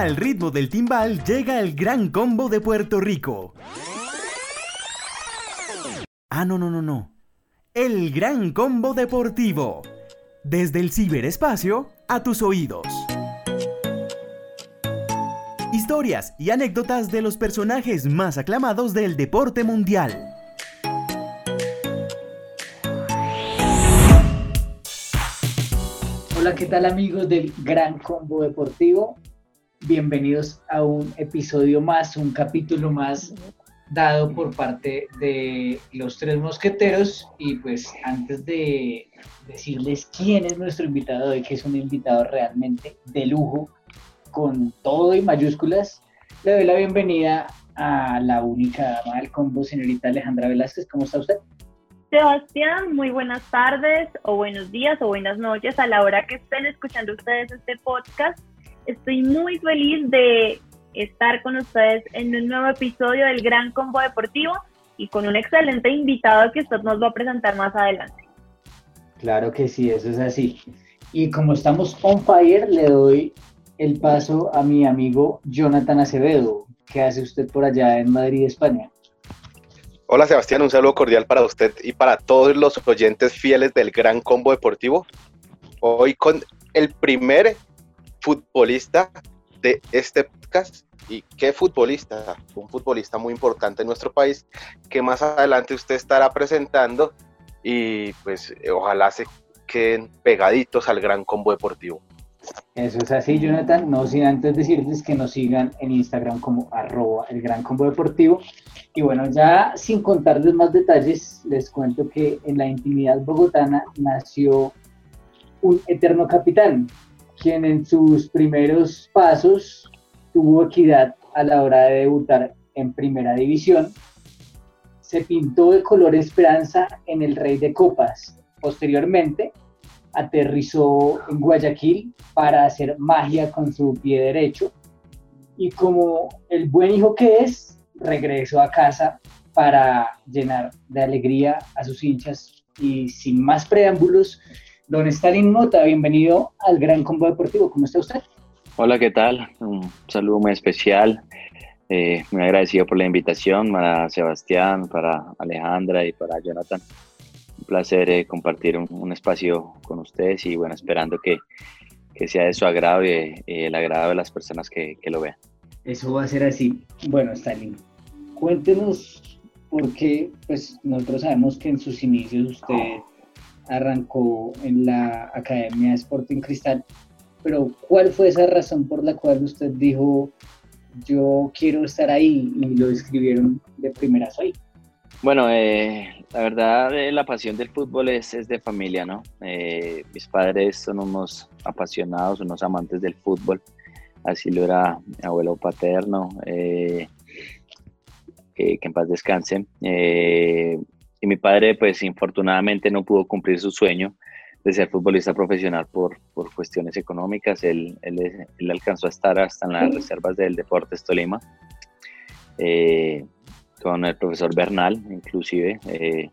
Al ritmo del timbal llega el gran combo de Puerto Rico. Ah, no, no, no, no. El gran combo deportivo. Desde el ciberespacio a tus oídos. Historias y anécdotas de los personajes más aclamados del deporte mundial. Hola, ¿qué tal amigos del Gran Combo Deportivo? Bienvenidos a un episodio más, un capítulo más dado por parte de los tres mosqueteros y pues antes de decirles quién es nuestro invitado hoy, que es un invitado realmente de lujo, con todo y mayúsculas, le doy la bienvenida a la única dama del combo, señorita Alejandra Velázquez. ¿Cómo está usted? Sebastián, muy buenas tardes o buenos días o buenas noches a la hora que estén escuchando ustedes este podcast. Estoy muy feliz de estar con ustedes en un nuevo episodio del Gran Combo Deportivo y con un excelente invitado que usted nos va a presentar más adelante. Claro que sí, eso es así. Y como estamos on fire, le doy el paso a mi amigo Jonathan Acevedo. ¿Qué hace usted por allá en Madrid, España? Hola Sebastián, un saludo cordial para usted y para todos los oyentes fieles del Gran Combo Deportivo. Hoy con el primer futbolista de este podcast. ¿Y qué futbolista? Un futbolista muy importante en nuestro país que más adelante usted estará presentando y pues ojalá se queden pegaditos al Gran Combo Deportivo. Eso es así, Jonathan. No sin antes decirles que nos sigan en Instagram como arroba el Gran Combo Deportivo. Y bueno, ya sin contarles más detalles, les cuento que en la intimidad bogotana nació un eterno capitán, quien en sus primeros pasos tuvo equidad a la hora de debutar en primera división. Se pintó de color esperanza en el Rey de Copas. Posteriormente, aterrizó en Guayaquil para hacer magia con su pie derecho y como el buen hijo que es, regresó a casa para llenar de alegría a sus hinchas y sin más preámbulos, don Stalin Mota, bienvenido al Gran Combo Deportivo, ¿cómo está usted? Hola, ¿qué tal? Un saludo muy especial, eh, muy agradecido por la invitación para Sebastián, para Alejandra y para Jonathan un placer eh, compartir un, espacio con ustedes y bueno, esperando que, que sea de su agrado y eh, el agrado de las personas que, que, lo vean. Eso va a ser así. Bueno, Stalin, cuéntenos por qué, pues nosotros sabemos que en sus inicios usted arrancó en la Academia Sporting Cristal, pero ¿cuál fue esa razón por la cual usted dijo, yo quiero estar ahí y lo escribieron de primera ahí? Bueno, eh, la verdad eh, la pasión del fútbol es, es de familia, ¿no? Eh, mis padres son unos apasionados, unos amantes del fútbol, así lo era mi abuelo paterno, que en paz descanse. Y mi padre, pues infortunadamente no pudo cumplir su sueño de ser futbolista profesional por, por cuestiones económicas. Él, él, él, alcanzó a estar hasta en las reservas del Deportes Tolima. Eh, con el profesor Bernal, inclusive. Eh,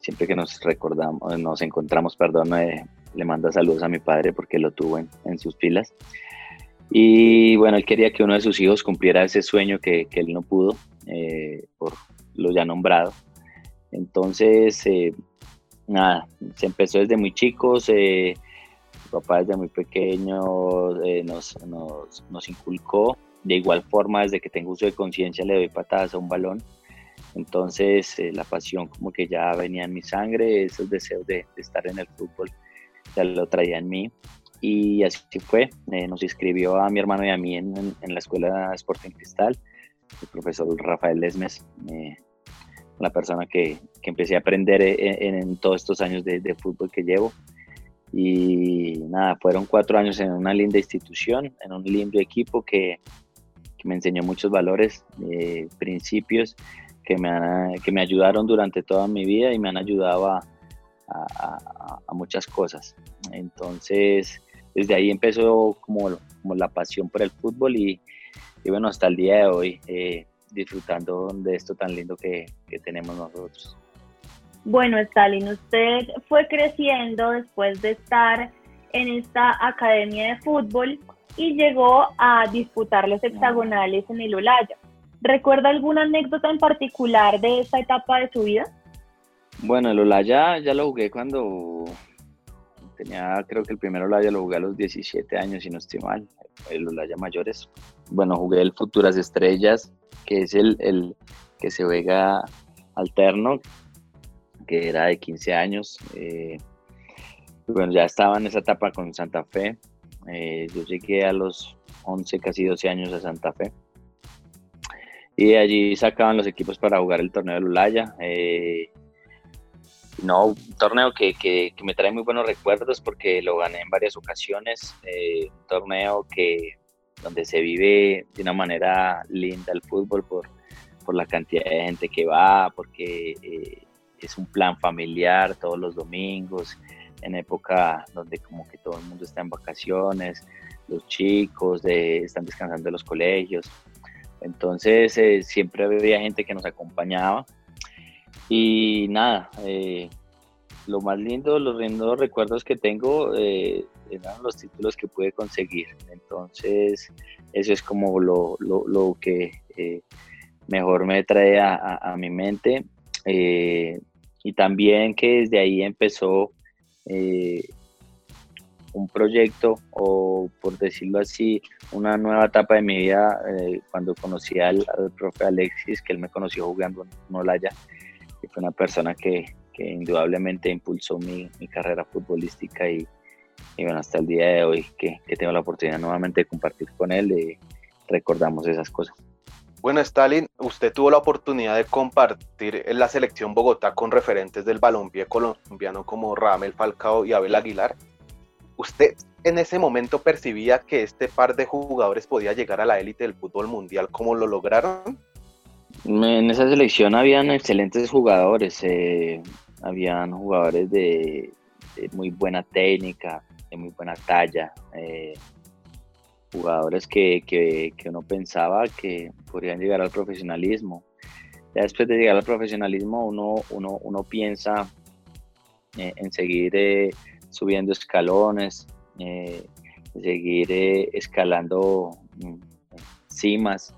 siempre que nos recordamos, nos encontramos, perdón, eh, le manda saludos a mi padre porque lo tuvo en, sus filas. Y bueno, él quería que uno de sus hijos cumpliera ese sueño que, que él no pudo, por lo ya nombrado. Entonces, nada, se empezó desde muy chicos, mi papá desde muy pequeño nos, nos, nos inculcó. De igual forma, desde que tengo uso de conciencia, le doy patadas a un balón entonces eh, la pasión como que ya venía en mi sangre, esos deseos de, estar en el fútbol ya lo traía en mí. Y así fue, eh, nos inscribió a mi hermano y a mí en, la escuela Sporting Cristal, el profesor Rafael Lesmes, eh, la persona que, que, empecé a aprender en, todos estos años de, de, fútbol que llevo. Y nada, fueron cuatro años en una linda institución, en un lindo equipo que, que me enseñó muchos valores, principios que me, que me ayudaron durante toda mi vida y me han ayudado a, a, muchas cosas. Entonces, desde ahí empezó como, como la pasión por el fútbol y, y bueno, hasta el día de hoy eh, disfrutando de esto tan lindo que, que tenemos nosotros. Bueno, Stalin, usted fue creciendo después de estar en esta academia de fútbol y llegó a disputar los hexagonales en el Olaya. ¿Recuerda alguna anécdota en particular de esta etapa de su vida? Bueno, el Olaya ya lo jugué cuando tenía, creo que el primer Olaya lo jugué a los 17 años, si no estoy mal, el Olaya Mayores. Bueno, jugué el Futuras Estrellas, que es el, el que se juega alterno, que era de 15 años. Eh, bueno, ya estaba en esa etapa con Santa Fe. Eh, yo llegué a los 11, casi 12 años a Santa Fe. Y allí sacaban los equipos para jugar el torneo de Lulaya. Eh, no, un torneo que, que, me trae muy buenos recuerdos porque lo gané en varias ocasiones. Eh, un torneo que donde se vive de una manera linda el fútbol por, por la cantidad de gente que va, porque es un plan familiar todos los domingos en época donde como que todo el mundo está en vacaciones, los chicos de, están descansando de los colegios. Entonces eh, siempre había gente que nos acompañaba y nada, eh, lo más lindo, los lindos recuerdos que tengo eh, eran los títulos que pude conseguir. Entonces eso es como lo, lo, lo que mejor me trae a, a, mi mente. y también que desde ahí empezó eh, un proyecto o por decirlo así, una nueva etapa de mi vida eh, cuando conocí al, profe Alexis, que él me conoció jugando en Olaya, fue una persona que, que indudablemente impulsó mi, mi carrera futbolística y, y, bueno, hasta el día de hoy que, que, tengo la oportunidad nuevamente de compartir con él, y recordamos esas cosas. Bueno, Stalin, usted tuvo la oportunidad de compartir en la selección Bogotá con referentes del balompié colombiano como Ramel Falcao y Abel Aguilar. ¿Usted en ese momento percibía que este par de jugadores podía llegar a la élite del fútbol mundial? ¿Cómo lo lograron? En esa selección habían excelentes jugadores, eh, habían jugadores de, muy buena técnica, de muy buena talla. Eh, jugadores que, que, que, uno pensaba que podrían llegar al profesionalismo. Después de llegar al profesionalismo uno, uno, uno piensa eh, en seguir subiendo escalones, seguir escalando mm, cimas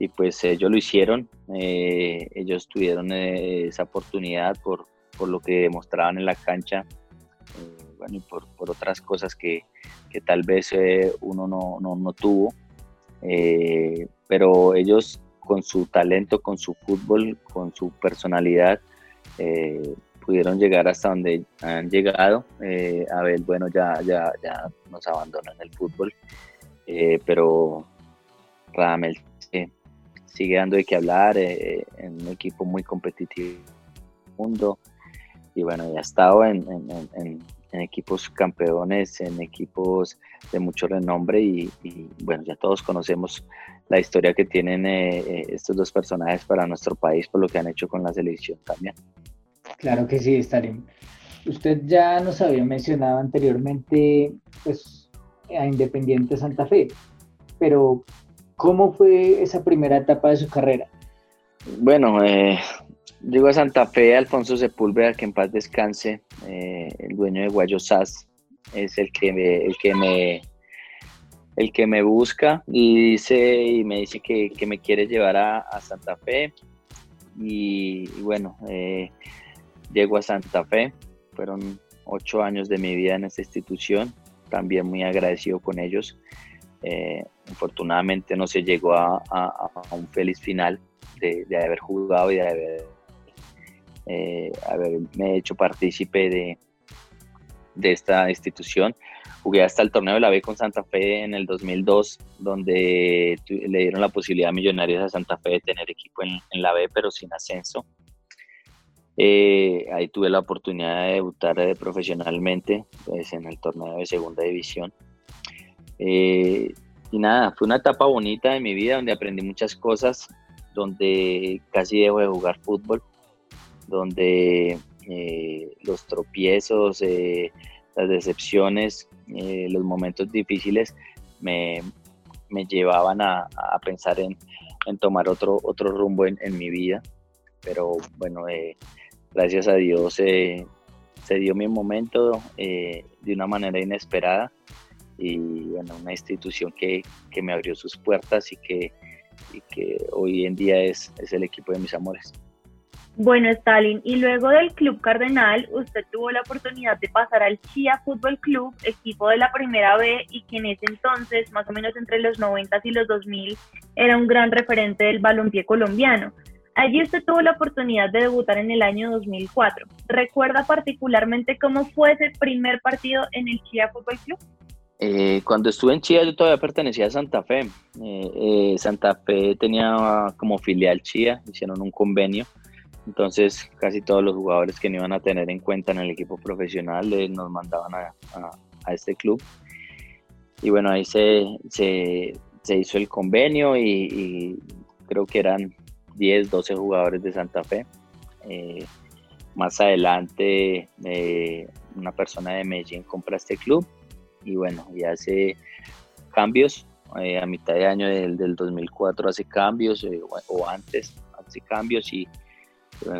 y pues ellos lo hicieron, ellos tuvieron esa oportunidad por, por, lo que demostraban en la cancha bueno, y por, por otras cosas que, que tal vez eh, uno no, no, no tuvo. Eh, pero ellos con su talento, con su fútbol, con su personalidad, eh, pudieron llegar hasta donde han llegado. Abel, bueno, ya, ya, ya nos abandonó en el fútbol, pero Radamel sigue dando de qué hablar en un equipo muy competitivo mundo y bueno, ya ha estado en, en, en equipos campeones, en equipos de mucho renombre y, bueno, ya todos conocemos la historia que tienen eh, eh, estos dos personajes para nuestro país por lo que han hecho con la selección también. Claro que sí, Stalin. Usted ya nos había mencionado anteriormente pues, a Independiente Santa Fe, pero ¿cómo fue esa primera etapa de su carrera? Bueno, eh, Llego a Santa Fe, Alfonso Sepúlveda, que en paz descanse, eh, el dueño de Guayo SAS, es el que me, el que me, el que me busca y dice y me dice que, que me quiere llevar a, a Santa Fe. Y, y bueno, eh, llego a Santa Fe, fueron ocho años de mi vida en esta institución, también muy agradecido con ellos. Eh, no se llegó a, un feliz final de, haber jugado y de haber eh, haberme hecho partícipe de, esta institución. Jugué hasta el torneo de la B con Santa Fe en el 2002, donde le dieron la posibilidad a Millonarios a Santa Fe de tener equipo en, en la B, pero sin ascenso. Eh, ahí tuve la oportunidad de debutar eh, profesionalmente pues, en el torneo de segunda división. Eh, y nada, fue una etapa bonita de mi vida donde aprendí muchas cosas, donde casi dejo de jugar fútbol donde eh, los tropiezos, eh, las decepciones, eh, los momentos difíciles me, me llevaban a, a pensar en, en, tomar otro, otro rumbo en, en mi vida. Pero bueno, gracias a Dios se dio mi momento de una manera inesperada y bueno, una institución que, que me abrió sus puertas y que, y que hoy en día es, es el equipo de mis amores. Bueno, Stalin, y luego del Club Cardenal, usted tuvo la oportunidad de pasar al Chía Fútbol Club, equipo de la Primera B, y que en ese entonces, más o menos entre los 90 y los 2000, era un gran referente del balompié colombiano. Allí usted tuvo la oportunidad de debutar en el año 2004. ¿Recuerda particularmente cómo fue ese primer partido en el Chía Fútbol Club? Eh, cuando estuve en Chía yo todavía pertenecía a Santa Fe. Eh, eh, Santa Fe tenía como filial Chía, hicieron un convenio entonces, casi todos los jugadores que no iban a tener en cuenta en el equipo profesional nos mandaban a, este club. Y bueno, ahí se, hizo el convenio y, creo que eran 10, 12 jugadores de Santa Fe. Más adelante, una persona de Medellín compra este club y bueno, y hace cambios. a mitad de año del, 2004 hace cambios o antes hace cambios y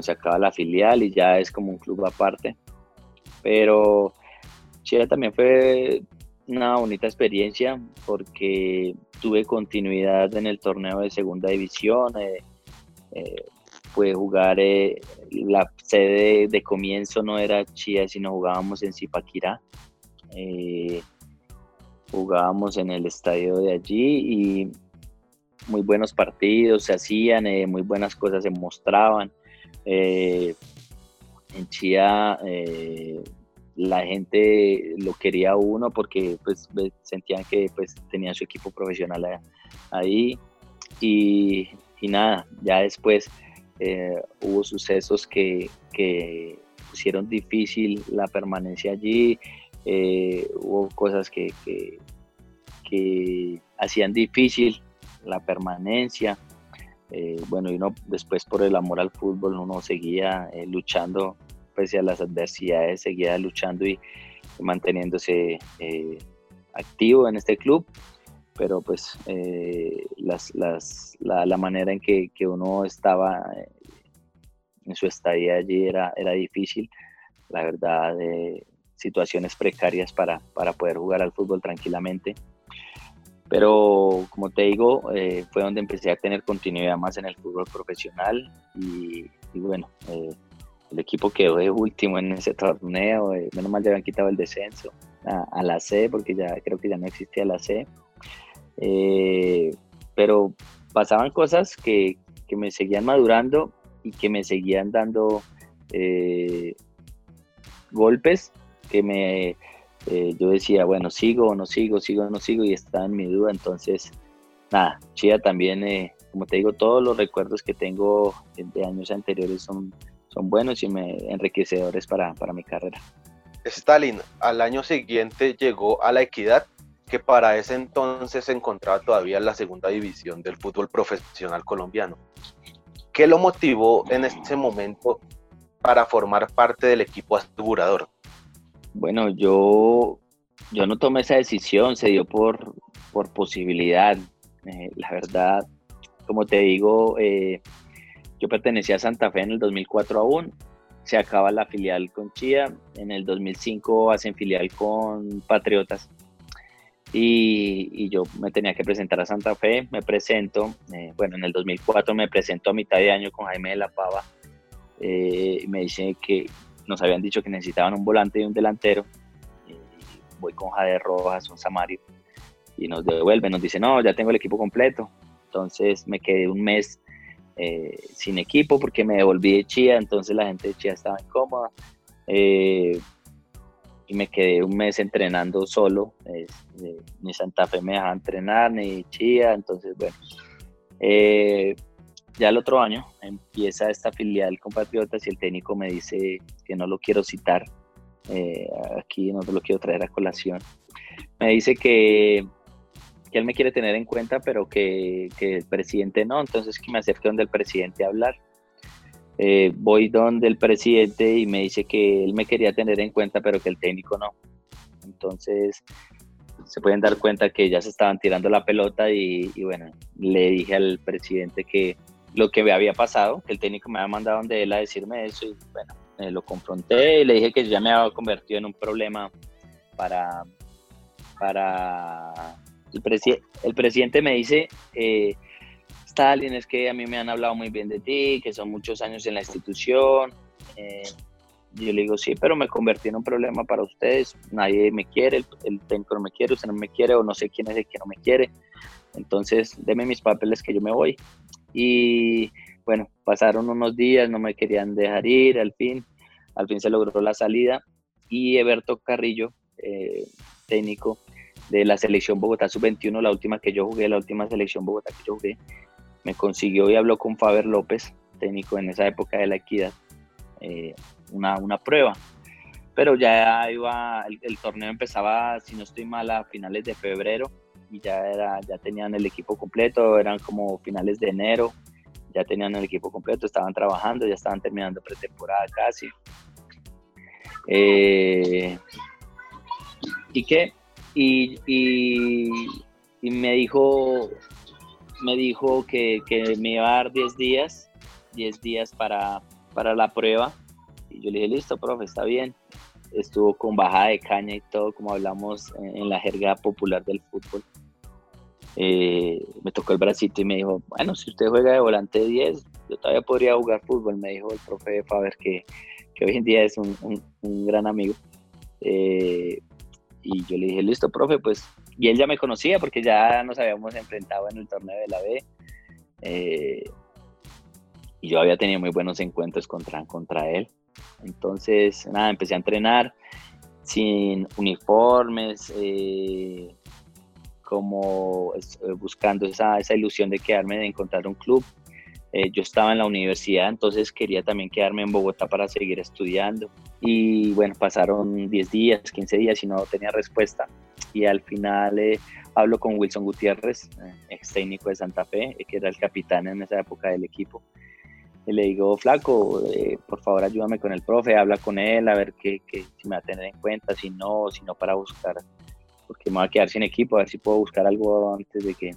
se acaba la filial y ya es como un club aparte. Pero Chile también fue una bonita experiencia porque tuve continuidad en el torneo de segunda división. Eh, eh pude jugar, eh, la sede de comienzo no era Chía, sino jugábamos en Zipaquirá. Eh, jugábamos en el estadio de allí y muy buenos partidos se hacían, muy buenas cosas se mostraban. Eh, en Chía eh, la gente lo quería uno porque pues sentían que pues tenían su equipo profesional ahí y, nada, ya después eh, hubo sucesos que, que, pusieron difícil la permanencia allí, hubo cosas que, que, hacían difícil la permanencia. Eh, bueno, y uno después por el amor al fútbol, uno seguía eh, luchando pese a las adversidades, seguía luchando y, manteniéndose eh, activo en este club, pero pues las, las, la, la, manera en que, que uno estaba en su estadía allí era, era difícil, la verdad, situaciones precarias para, para poder jugar al fútbol tranquilamente. Pero como te digo, eh, fue donde empecé a tener continuidad más en el fútbol profesional y, bueno, eh, el equipo quedó de último en ese torneo, eh, menos mal ya habían quitado el descenso a, la C, porque ya creo que ya no existía la C. pero pasaban cosas que, que, me seguían madurando y que me seguían dando golpes que me eh, yo decía, bueno, sigo o no sigo, sigo o no sigo, y estaba en mi duda. Entonces, nada, Chía también, eh, como te digo, todos los recuerdos que tengo de años anteriores son, son buenos y me, enriquecedores para, para mi carrera. Stalin, al año siguiente llegó a la Equidad, que para ese entonces se encontraba todavía en la segunda división del fútbol profesional colombiano. ¿Qué lo motivó en ese momento para formar parte del equipo asegurador? Bueno, yo, yo no tomé esa decisión, se dio por, por posibilidad. Eh, la verdad, como te digo, eh, yo pertenecía a Santa Fe en el 2004 aún, se acaba la filial con Chía, en el 2005 hacen filial con Patriotas y, yo me tenía que presentar a Santa Fe, me presento, eh, bueno, en el 2004 me presento a mitad de año con Jaime de la Pava, y me dice que, nos habían dicho que necesitaban un volante y un delantero. voy con Jade Rojas, un Samario, y nos devuelve, nos dice, no, ya tengo el equipo completo. Entonces me quedé un mes eh, sin equipo porque me devolví de Chía, entonces la gente de Chía estaba incómoda. Eh, y me quedé un mes entrenando solo. ni Santa Fe me dejaba entrenar, ni Chía, entonces bueno. Ya el otro año empieza esta filial Compatriotas y el técnico me dice que no lo quiero citar, eh, aquí no lo quiero traer a colación. Me dice que, que, él me quiere tener en cuenta, pero que, que, el presidente no, entonces que me acerque donde el presidente a hablar. Eh, voy donde el presidente y me dice que él me quería tener en cuenta, pero que el técnico no. Entonces se pueden dar cuenta que ya se estaban tirando la pelota y, y bueno, le dije al presidente que lo que me había pasado, que el técnico me había mandado donde él a decirme eso y bueno, lo confronté y le dije que ya me había convertido en un problema para, para el, el presidente me dice, eh, Stalin, es que a mí me han hablado muy bien de ti, que son muchos años en la institución. Eh, yo le digo, sí, pero me convertí en un problema para ustedes. Nadie me quiere, el, el técnico no me quiere, usted no me quiere, o no sé quién es el que no me quiere. Entonces, deme mis papeles que yo me voy. Y bueno, pasaron unos días, no me querían dejar ir, al fin, al fin se logró la salida. Y Eberto Carrillo, eh, técnico de la selección Bogotá Sub-21, la última que yo jugué, la última selección Bogotá que yo jugué, me consiguió y habló con Faber López, técnico en esa época de la equidad, eh, una, una, prueba. Pero ya iba, el, torneo empezaba, si no estoy mal, a finales de febrero y ya, era, ya tenían el equipo completo, eran como finales de enero, ya tenían el equipo completo, estaban trabajando, ya estaban terminando pretemporada casi. Eh, ¿Y qué? Y, y, me dijo, me dijo que, que, me iba a dar 10 días, 10 días para, para la prueba. Y yo le dije, listo, profe, está bien. Estuvo con bajada de caña y todo, como hablamos en, la jerga popular del fútbol. Eh, me tocó el bracito y me dijo, bueno, si usted juega de volante 10, yo todavía podría jugar fútbol, me dijo el profe Faber, que, que hoy en día es un, un, gran amigo. Eh, y yo le dije, listo, profe, pues, y él ya me conocía porque ya nos habíamos enfrentado en el torneo de la B. Eh, y yo había tenido muy buenos encuentros contra, contra él. Entonces, nada, empecé a entrenar sin uniformes, eh, como eh, buscando esa, esa, ilusión de quedarme, de encontrar un club. yo estaba en la universidad, entonces quería también quedarme en Bogotá para seguir estudiando. Y bueno, pasaron 10 días, 15 días y no tenía respuesta. Y al final eh, hablo con Wilson Gutiérrez, eh, ex técnico de Santa Fe, eh, que era el capitán en esa época del equipo. Y le digo, flaco, por favor ayúdame con el profe, habla con él, a ver qué, si me va a tener en cuenta, si no, si no para buscar, porque me voy a quedar sin equipo, a ver si puedo buscar algo antes de que,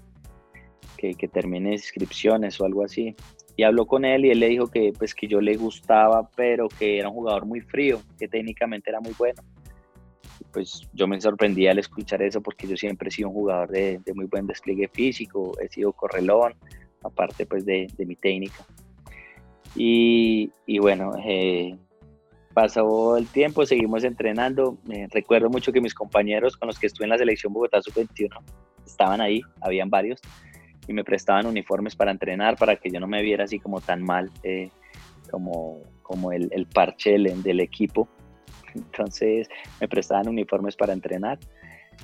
que, que termine inscripciones o algo así y habló con él y él le dijo que pues que yo le gustaba pero que era un jugador muy frío que técnicamente era muy bueno. Pues yo me sorprendí al escuchar eso porque yo siempre he sido un jugador de, de muy buen despliegue físico he sido correlón aparte pues de, de mi técnica y, y bueno eh, pasó el tiempo seguimos entrenando recuerdo mucho que mis compañeros con los que estuve en la selección Bogotá sub-21 estaban ahí habían varios y me prestaban uniformes para entrenar, para que yo no me viera así como tan mal eh, como, como el, el parche del, equipo. Entonces me prestaban uniformes para entrenar.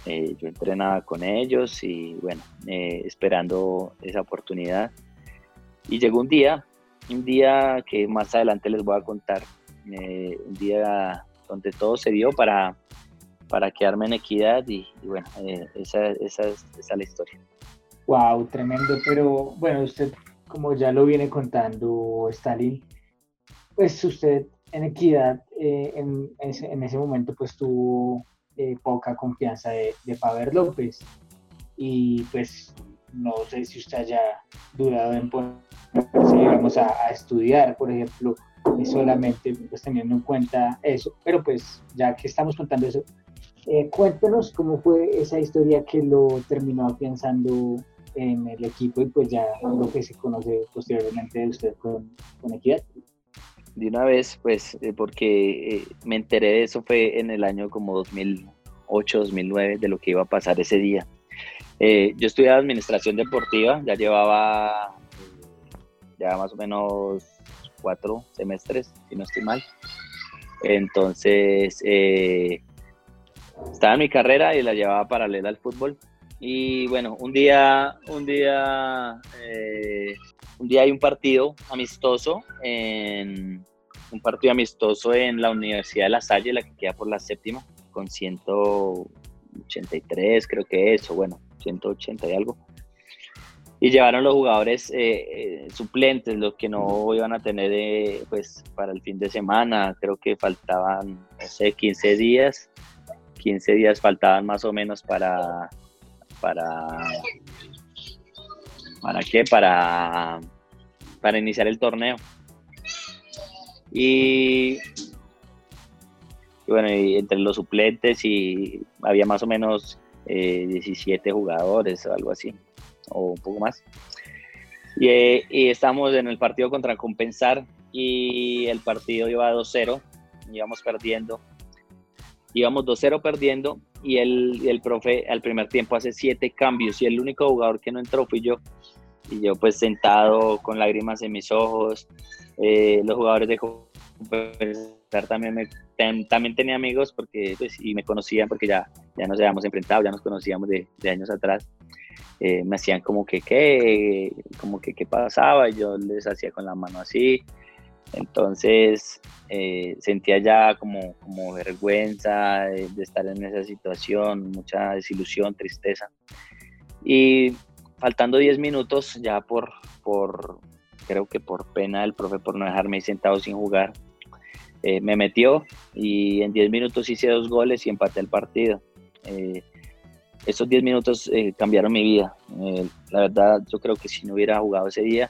Eh, yo entrenaba con ellos y bueno, eh, esperando esa oportunidad. Y llegó un día, un día que más adelante les voy a contar, un día donde todo se dio para, para quedarme en equidad y, bueno, esa, esa, esa es la historia. Wow, tremendo, pero bueno, usted como ya lo viene contando Stalin, pues usted en equidad eh, en, ese, momento pues tuvo eh, poca confianza de, de Paver López y pues no sé si usted haya dudado en ponerse digamos a, a estudiar, por ejemplo, solamente pues teniendo en cuenta eso, pero pues ya que estamos contando eso, eh, cuéntenos cómo fue esa historia que lo terminó pensando en el equipo y pues ya lo que se conoce posteriormente de usted con, con Equidad. De una vez, pues, eh, porque eh, me enteré de eso fue en el año como 2008, 2009, de lo que iba a pasar ese día. Eh, yo estudiaba administración deportiva, ya llevaba ya más o menos cuatro semestres, si no estoy mal. Entonces, estaba en mi carrera y la llevaba paralela al fútbol y bueno, un día, un día, eh, un día hay un partido amistoso en un partido amistoso en la Universidad de La Salle, la que queda por la séptima, con 183 creo que es, o bueno, 180 y algo. Y llevaron los jugadores eh, eh, suplentes, los que no iban a tener pues para el fin de semana, creo que faltaban, no sé, 15 días, 15 días faltaban más o menos para, para ¿para qué? Para para iniciar el torneo. Y, bueno, entre los suplentes y había más o menos 17 jugadores o algo así, o un poco más. Y, y estamos en el partido contra Compensar y el partido iba 2-0, íbamos perdiendo íbamos 2-0 perdiendo y el, el profe al primer tiempo hace siete cambios y el único jugador que no entró fui yo. Y yo pues sentado con lágrimas en mis ojos. Eh, los jugadores de también me, también tenía amigos porque pues, y me conocían porque ya, ya nos habíamos enfrentado, ya nos conocíamos de, de años atrás. Eh, me hacían como que qué, como que qué pasaba, y yo les hacía con la mano así, entonces eh, sentía ya como, como vergüenza de, estar en esa situación, mucha desilusión, tristeza. Y faltando 10 minutos, ya por, por, creo que por pena del profe por no dejarme sentado sin jugar, eh, me metió y en 10 minutos hice dos goles y empaté el partido. Eh, esos 10 minutos cambiaron mi vida. la verdad, yo creo que si no hubiera jugado ese día,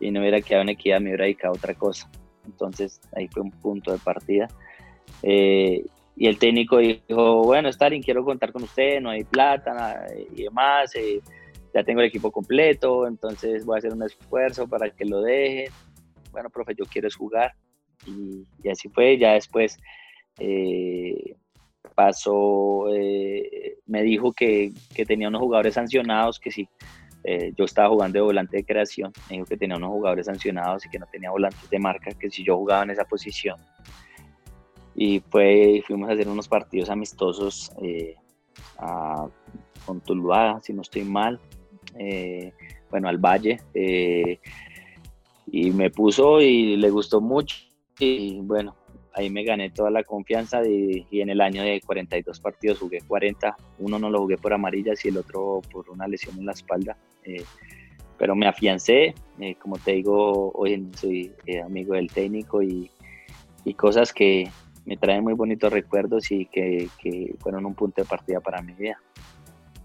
y no hubiera quedado en equidad, me hubiera dedicado a otra cosa. Entonces ahí fue un punto de partida. Eh, y el técnico dijo, bueno, Stalin, quiero contar con usted, no hay plata y demás, eh, ya tengo el equipo completo, entonces voy a hacer un esfuerzo para que lo dejen. Bueno, profe, yo quiero jugar. Y, así fue, ya después eh, pasó, me dijo que, que tenía unos jugadores sancionados, que si eh, yo estaba jugando de volante de creación, me dijo que tenía unos jugadores sancionados y que no tenía volantes de marca, que si yo jugaba en esa posición. Y fue, fuimos a hacer unos partidos amistosos eh, con Tuluá, si no estoy mal, eh, bueno, al Valle. y me puso y le gustó mucho. Y bueno, ahí me gané toda la confianza y, en el año de 42 partidos jugué 40. Uno no lo jugué por amarillas y el otro por una lesión en la espalda. Eh, pero me afiancé, eh, como te digo, hoy soy eh, amigo del técnico y, y, cosas que me traen muy bonitos recuerdos y que, que fueron un punto de partida para mi vida.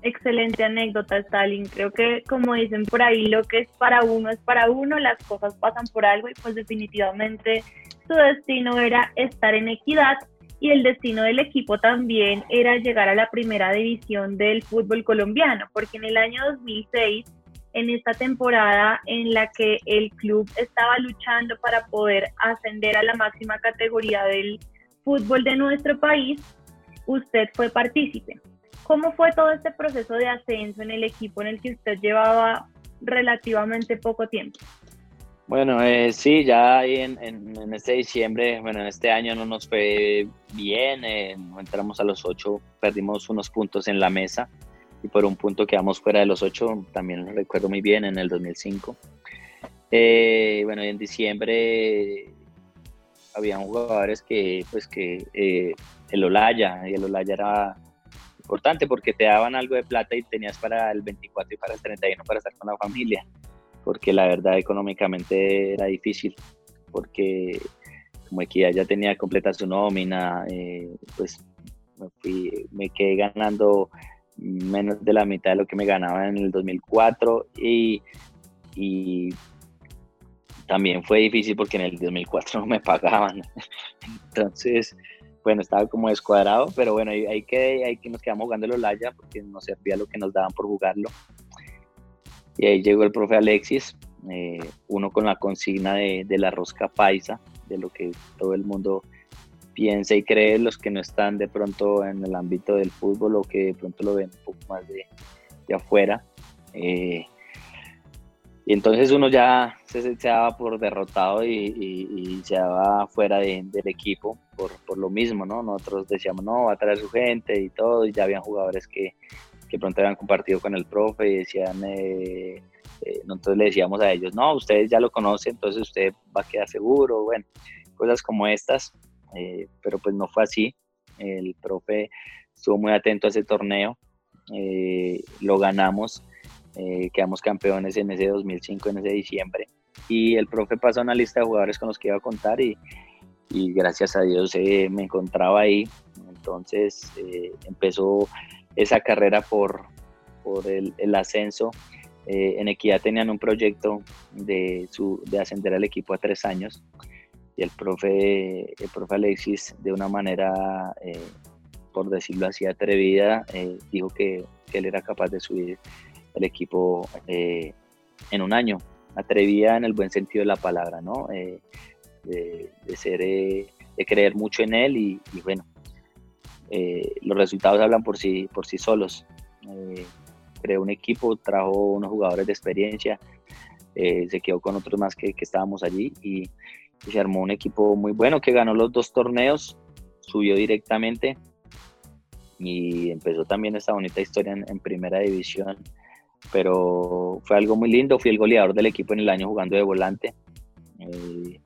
Excelente anécdota, Stalin. Creo que, como dicen por ahí, lo que es para uno es para uno, las cosas pasan por algo y pues definitivamente su destino era estar en equidad y el destino del equipo también era llegar a la primera división del fútbol colombiano, porque en el año 2006, en esta temporada en la que el club estaba luchando para poder ascender a la máxima categoría del fútbol de nuestro país, usted fue partícipe. ¿Cómo fue todo este proceso de ascenso en el equipo en el que usted llevaba relativamente poco tiempo? Bueno, eh, sí, ya ahí en, en, este diciembre, bueno, en este año no nos fue bien, eh, entramos a los ocho, perdimos unos puntos en la mesa y por un punto quedamos fuera de los ocho, también lo recuerdo muy bien, en el 2005. Eh, bueno, en diciembre había jugadores que, pues que eh, el Olaya, y el Olaya era importante porque te daban algo de plata y tenías para el 24 y para el 31 para estar con la familia porque la verdad económicamente era difícil, porque como Equidad ya tenía completa su nómina, eh, pues me, me, quedé ganando menos de la mitad de lo que me ganaba en el 2004 y, y también fue difícil porque en el 2004 no me pagaban. Entonces, bueno, estaba como descuadrado, pero bueno, ahí, que, ahí que nos quedamos jugando el Olaya porque nos servía lo que nos daban por jugarlo. Y ahí llegó el profe Alexis, eh, uno con la consigna de, la rosca paisa, de lo que todo el mundo piensa y cree, los que no están de pronto en el ámbito del fútbol o que de pronto lo ven un poco más de, afuera. Eh, y entonces uno ya se, daba por derrotado y, se daba fuera del equipo por, por, lo mismo, ¿no? Nosotros decíamos, no, va a traer su gente y todo, y ya habían jugadores que, que pronto habían compartido con el profe y decían, eh, eh, nosotros le decíamos a ellos, no, ustedes ya lo conocen, entonces usted va a quedar seguro, bueno, cosas como estas, eh, pero pues no fue así. El profe estuvo muy atento a ese torneo, lo ganamos, quedamos campeones en ese 2005, en ese diciembre, y el profe pasó una lista de jugadores con los que iba a contar y, y gracias a Dios me encontraba ahí. Entonces empezó esa carrera por, por el, ascenso. Eh, en Equidad tenían un proyecto de, su, de ascender al equipo a tres años y el profe, el profe Alexis de una manera eh, por decirlo así, atrevida, eh, dijo que, él era capaz de subir el equipo eh, en un año. Atrevida en el buen sentido de la palabra, ¿no? Eh, de, ser, de creer mucho en él y, bueno, los resultados hablan por sí, por sí solos. creó un equipo, trajo unos jugadores de experiencia, se quedó con otros más que, estábamos allí y, se armó un equipo muy bueno que ganó los dos torneos, subió directamente y empezó también esta bonita historia en, primera división. Pero fue algo muy lindo, fui el goleador del equipo en el año jugando de volante. Eh,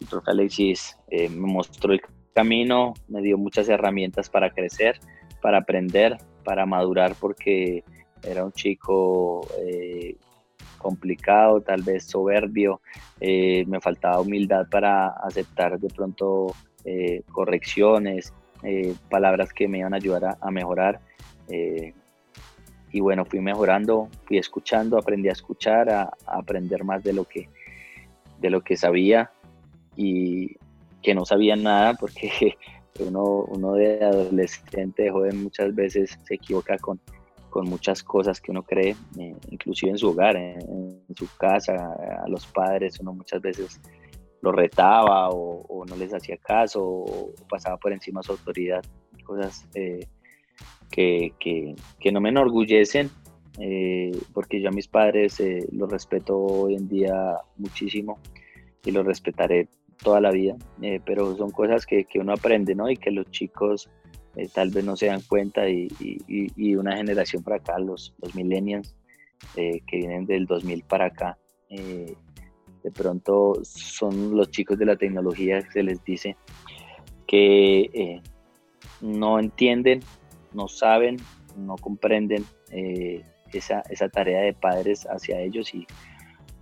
el profe Alexis eh, me mostró el camino, me dio muchas herramientas para crecer, para aprender, para madurar, porque era un chico eh, complicado, tal vez soberbio, me faltaba humildad para aceptar de pronto correcciones, eh, palabras que me iban a ayudar a, mejorar. Eh, y bueno, fui mejorando, fui escuchando, aprendí a escuchar, a, aprender más de lo que, de lo que sabía y que no sabía nada porque uno, uno de adolescente, de joven, muchas veces se equivoca con, con muchas cosas que uno cree, eh, inclusive en su hogar, en, su casa, a los padres, uno muchas veces lo retaba o, no les hacía caso o pasaba por encima su autoridad, cosas eh, que, que, no me enorgullecen, eh, porque yo a mis padres eh, los respeto hoy en día muchísimo y los respetaré toda la vida, pero son cosas que, que, uno aprende, ¿no? Y que los chicos tal vez no se dan cuenta y, y, una generación para acá, los, los millennials, que vienen del 2000 para acá, de pronto son los chicos de la tecnología que se les dice que eh, no entienden, no saben, no comprenden eh, esa, tarea de padres hacia ellos y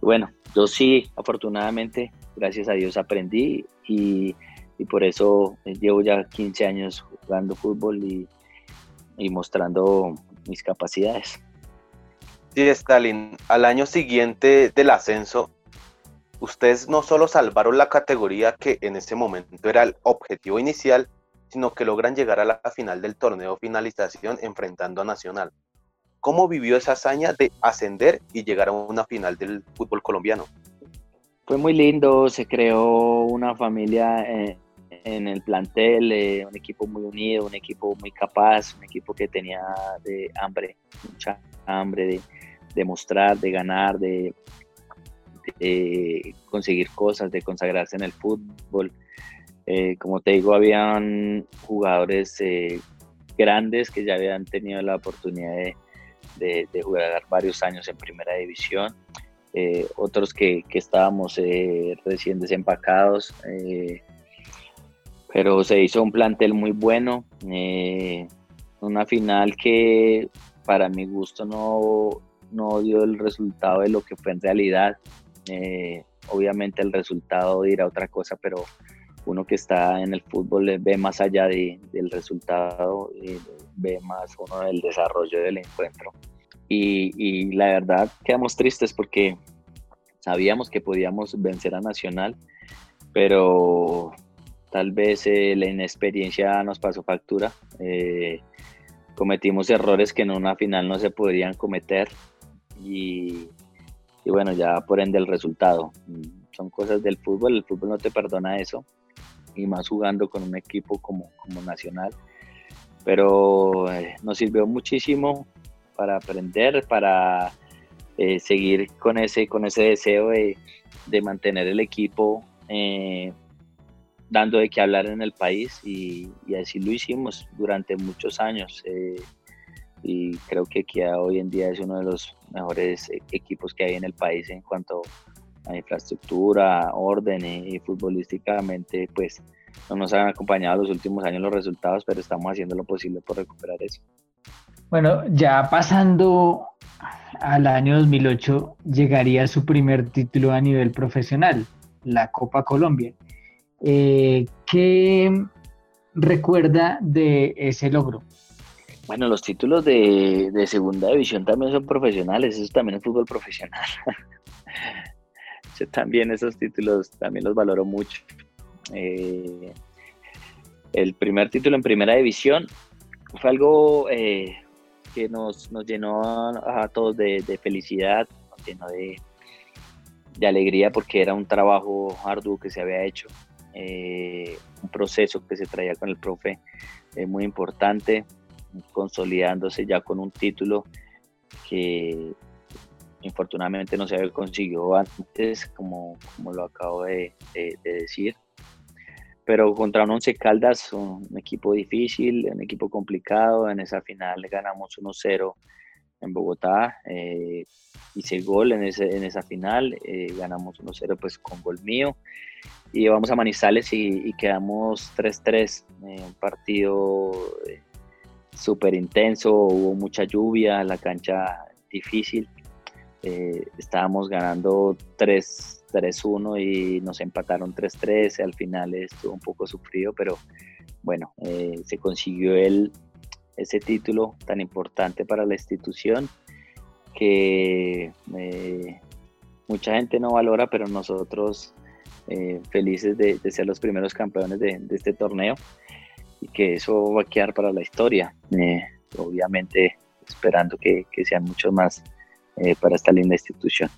bueno, yo sí, afortunadamente, gracias a Dios aprendí y, por eso llevo ya 15 años jugando fútbol y, y mostrando mis capacidades. Sí, Stalin, al año siguiente del ascenso, ustedes no solo salvaron la categoría que en ese momento era el objetivo inicial, sino que logran llegar a la final del torneo finalización enfrentando a Nacional. ¿Cómo vivió esa hazaña de ascender y llegar a una final del fútbol colombiano? Fue muy lindo, se creó una familia eh, en el plantel, eh, un equipo muy unido, un equipo muy capaz, un equipo que tenía de hambre, mucha hambre de, mostrar, de ganar, de, conseguir cosas, de consagrarse en el fútbol. Eh, como te digo, habían jugadores eh, grandes que ya habían tenido la oportunidad de, jugar varios años en primera división, eh, otros que, estábamos recién desempacados, pero se hizo un plantel muy bueno, una final que para mi gusto no, no dio el resultado de lo que fue en realidad. Eh, obviamente el resultado dirá otra cosa, pero uno que está en el fútbol ve más allá de, del resultado, y ve más uno del desarrollo del encuentro. Y, la verdad quedamos tristes porque sabíamos que podíamos vencer a Nacional, pero tal vez eh, la inexperiencia nos pasó factura. Eh, cometimos errores que en una final no se podrían cometer y, bueno, ya por ende el resultado. Son cosas del fútbol, el fútbol no te perdona eso, y más jugando con un equipo como, como Nacional. Pero eh, nos sirvió muchísimo para aprender, para eh, seguir con ese, con ese deseo de, de mantener el equipo eh, dando de qué hablar en el país y, y, así lo hicimos durante muchos años y creo que Kia hoy en día es uno de los mejores e-, equipos que hay en el país en cuanto a infraestructura, orden y, futbolísticamente, pues no nos han acompañado los últimos años los resultados, pero estamos haciendo lo posible por recuperar eso. Bueno, ya pasando al año 2008, llegaría su primer título a nivel profesional, la Copa Colombia. Eh, ¿Qué recuerda de ese logro? Bueno, los títulos de, segunda división también son profesionales, eso también es fútbol profesional. Yo también esos títulos también los valoro mucho. Eh, el primer título en primera división fue algo eh, nos, nos, llenó a, todos de, felicidad, nos llenó de, alegría porque era un trabajo arduo que se había hecho, eh, un proceso que se traía con el profe muy importante, consolidándose ya con un título que infortunadamente no se había conseguido antes, como, como lo acabo de decir pero contra un Once Caldas, un equipo difícil, un equipo complicado, en esa final ganamos 1-0 en Bogotá, eh, hice gol en, ese, en esa final, eh, ganamos 1-0 pues con gol mío, y vamos a Manizales y, quedamos 3-3, eh, un partido eh, súper intenso, hubo mucha lluvia, la cancha difícil, estábamos ganando 3 3-1 y nos empataron 3-3. Al final estuvo un poco sufrido, pero bueno, eh, se consiguió el, ese título tan importante para la institución que eh, mucha gente no valora, pero nosotros eh, felices de, ser los primeros campeones de, este torneo y que eso va a quedar para la historia. obviamente esperando que, que sean muchos más para esta linda institución.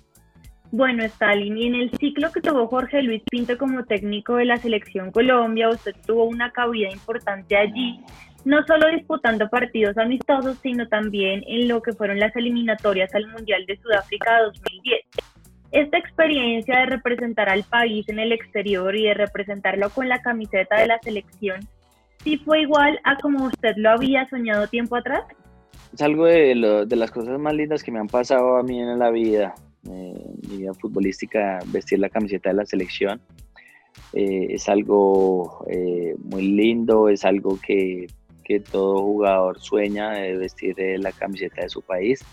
Bueno, Stalin, y en el ciclo que tuvo Jorge Luis Pinto como técnico de la Selección Colombia, usted tuvo una cabida importante allí, no solo disputando partidos amistosos, sino también en lo que fueron las eliminatorias al Mundial de Sudáfrica 2010. Esta experiencia de representar al país en el exterior y de representarlo con la camiseta de la selección, ¿sí fue igual a como usted lo había soñado tiempo atrás? Es algo de, de las cosas más lindas que me han pasado a mí en la vida eh, mi vida futbolística, vestir la camiseta de la selección. Eh, es algo eh, muy lindo, es algo que, que, todo jugador sueña vestir la camiseta de su país.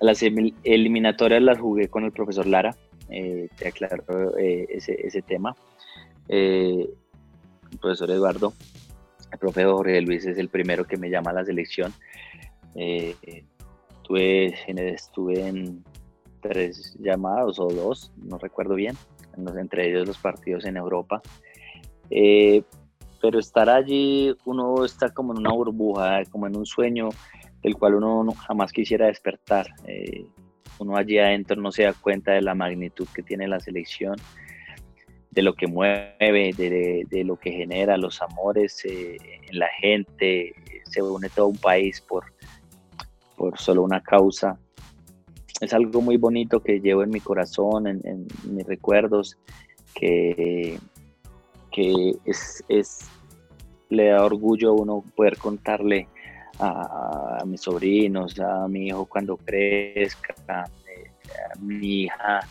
las eliminatorias las jugué con el profesor Lara, te aclaro ese, ese, tema. el profesor Eduardo, el profesor Jorge Luis es el primero que me llama a la selección. Estuve estuve en tres llamados o dos, no recuerdo bien, entre ellos los partidos en Europa. Eh, pero estar allí, uno está como en una burbuja, como en un sueño del cual uno jamás quisiera despertar. Eh, uno allí adentro no se da cuenta de la magnitud que tiene la selección, de lo que mueve, de, lo que genera, los amores eh, en la gente. Se une todo un país por, por solo una causa. Es algo muy bonito que llevo en mi corazón, en, mis recuerdos, que, que es, es, le da orgullo a uno poder contarle a, mis sobrinos, a mi hijo cuando crezca, a, mi hija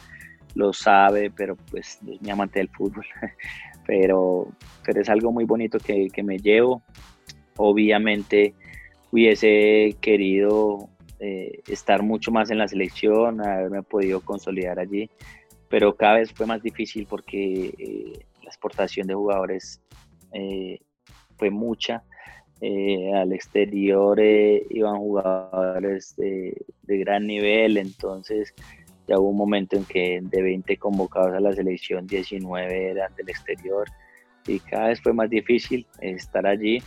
lo sabe, pero pues es mi amante del fútbol. pero, pero es algo muy bonito que, que me llevo. Obviamente hubiese querido eh, estar mucho más en la selección, haberme podido consolidar allí, pero cada vez fue más difícil porque eh, la exportación de jugadores eh, fue mucha. al exterior iban jugadores de, de, gran nivel, entonces ya hubo un momento en que de 20 convocados a la selección, 19 eran del exterior y cada vez fue más difícil estar allí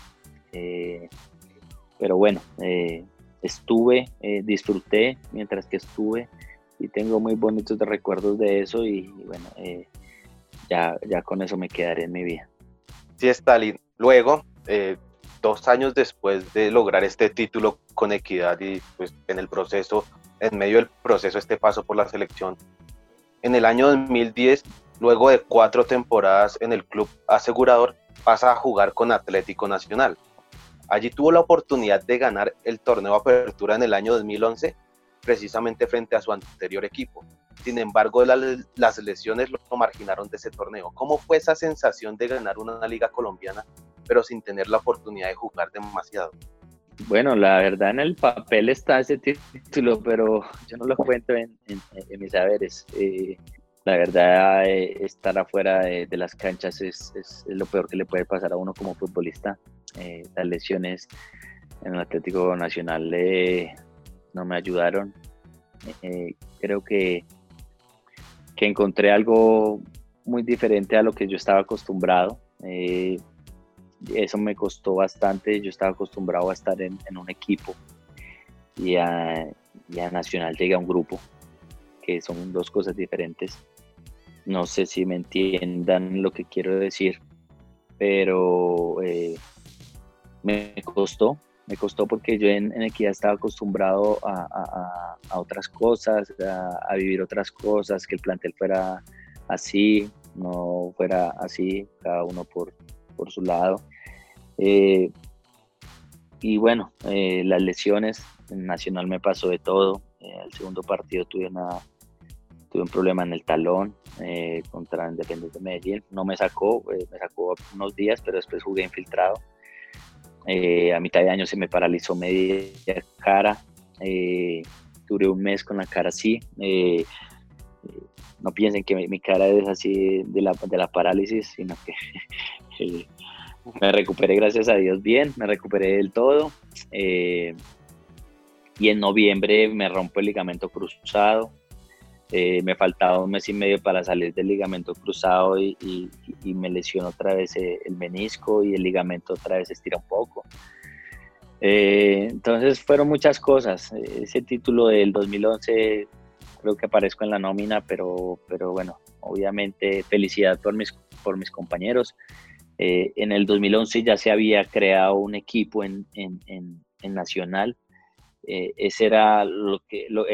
pero bueno, eh, estuve, eh, disfruté mientras que estuve y tengo muy bonitos recuerdos de eso y, bueno, eh, ya, ya con eso me quedaré en mi vida. Sí, Stalin. Luego, dos años después de lograr este título con equidad y pues en el proceso, en medio del proceso, este paso por la selección, en el año 2010, luego de cuatro temporadas en el club asegurador, pasa a jugar con Atlético Nacional. Allí tuvo la oportunidad de ganar el torneo Apertura en el año 2011, precisamente frente a su anterior equipo. Sin embargo, las lesiones lo marginaron de ese torneo. ¿Cómo fue esa sensación de ganar una liga colombiana, pero sin tener la oportunidad de jugar demasiado? Bueno, la verdad en el papel está ese título, pero yo no lo cuento en, mis saberes. Eh, la verdad, eh, estar afuera de, las canchas es, lo peor que le puede pasar a uno como futbolista. Eh, las lesiones en el Atlético Nacional eh, no me ayudaron. creo que, que encontré algo muy diferente a lo que yo estaba acostumbrado. eso me costó bastante. Yo estaba acostumbrado a estar en, un equipo y a, Nacional llega un grupo, que son dos cosas diferentes. No sé si me entiendan lo que quiero decir, pero eh, me costó, me costó porque yo en, Equidad estaba acostumbrado a, otras cosas, a, vivir otras cosas, que el plantel fuera así, no fuera así, cada uno por, su lado. Eh, y bueno, eh, las lesiones, en Nacional me pasó de todo. El segundo partido tuve, una, tuve un problema en el talón contra Independiente de Medellín. No me sacó, me sacó unos días, pero después jugué infiltrado eh, a mitad de año se me paralizó media cara. Eh, duré un mes con la cara así. Eh, no piensen que mi, cara es así de la, de la parálisis, sino que me recuperé, gracias a Dios, bien. Me recuperé del todo. y en noviembre me rompo el ligamento cruzado. Eh, me faltaba un mes y medio para salir del ligamento cruzado y, me lesionó otra vez eh, el menisco y el ligamento otra vez estira un poco. Eh, entonces fueron muchas cosas. Ese título del 2011 creo que aparezco en la nómina, pero, pero bueno, obviamente felicidad por mis, por mis compañeros. en el 2011 ya se había creado un equipo en, en, en, Nacional. ese era lo que, lo,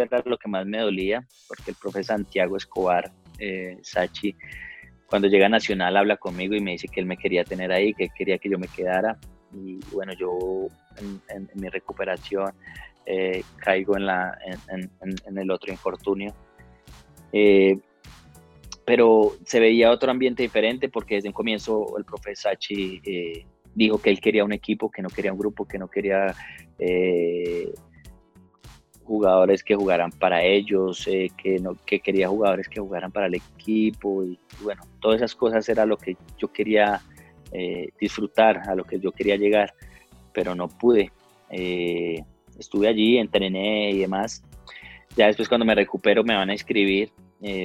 era lo que más me dolía, porque el profe Santiago Escobar, eh, Sachi, cuando llega a Nacional habla conmigo y me dice que él me quería tener ahí, que quería que yo me quedara. Y bueno, yo en, mi recuperación eh, caigo en, la, en, el otro infortunio. Eh, pero se veía otro ambiente diferente porque desde un comienzo el profe Sachi eh, dijo que él quería un equipo, que no quería un grupo, que no quería jugadores que jugaran para ellos, eh, que, no, que quería jugadores que jugaran para el equipo y, bueno, todas esas cosas era lo que yo quería eh, disfrutar, a lo que yo quería llegar, pero no pude. Eh, estuve allí, entrené y demás. Ya después cuando me recupero me van a inscribir,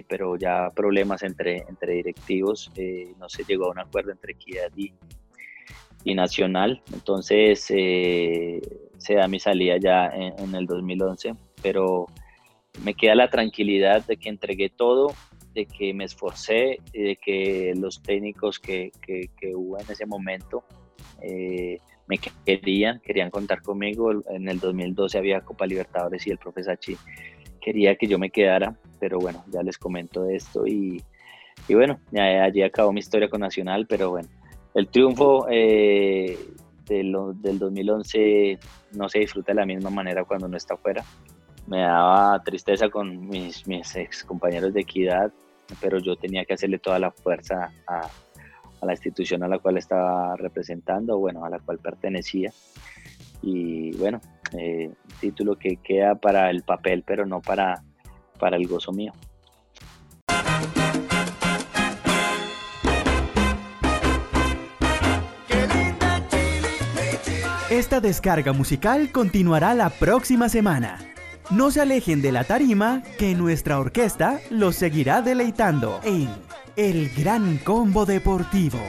pero ya problemas entre, entre directivos, no se llegó a un acuerdo entre Equidad y, y Nacional. Entonces eh, se da mi salida ya en, el 2011, pero me queda la tranquilidad de que entregué todo, de que me esforcé y de que los técnicos que, que, hubo en ese momento eh, me querían, querían contar conmigo. En el 2012 había Copa Libertadores y el profesor Sachi quería que yo me quedara, pero bueno, ya les comento esto y, y bueno, allí acabó mi historia con Nacional, pero bueno, el triunfo eh, del, 2011 no se disfruta de la misma manera cuando uno está afuera. Me daba tristeza con mis, mis ex compañeros de equidad, pero yo tenía que hacerle toda la fuerza a, la institución a la cual estaba representando, bueno, a la cual pertenecía. Y bueno, eh, título que queda para el papel, pero no para, para el gozo mío. Esta descarga musical continuará la próxima semana. No se alejen de la tarima que nuestra orquesta los seguirá deleitando en El Gran Combo Deportivo.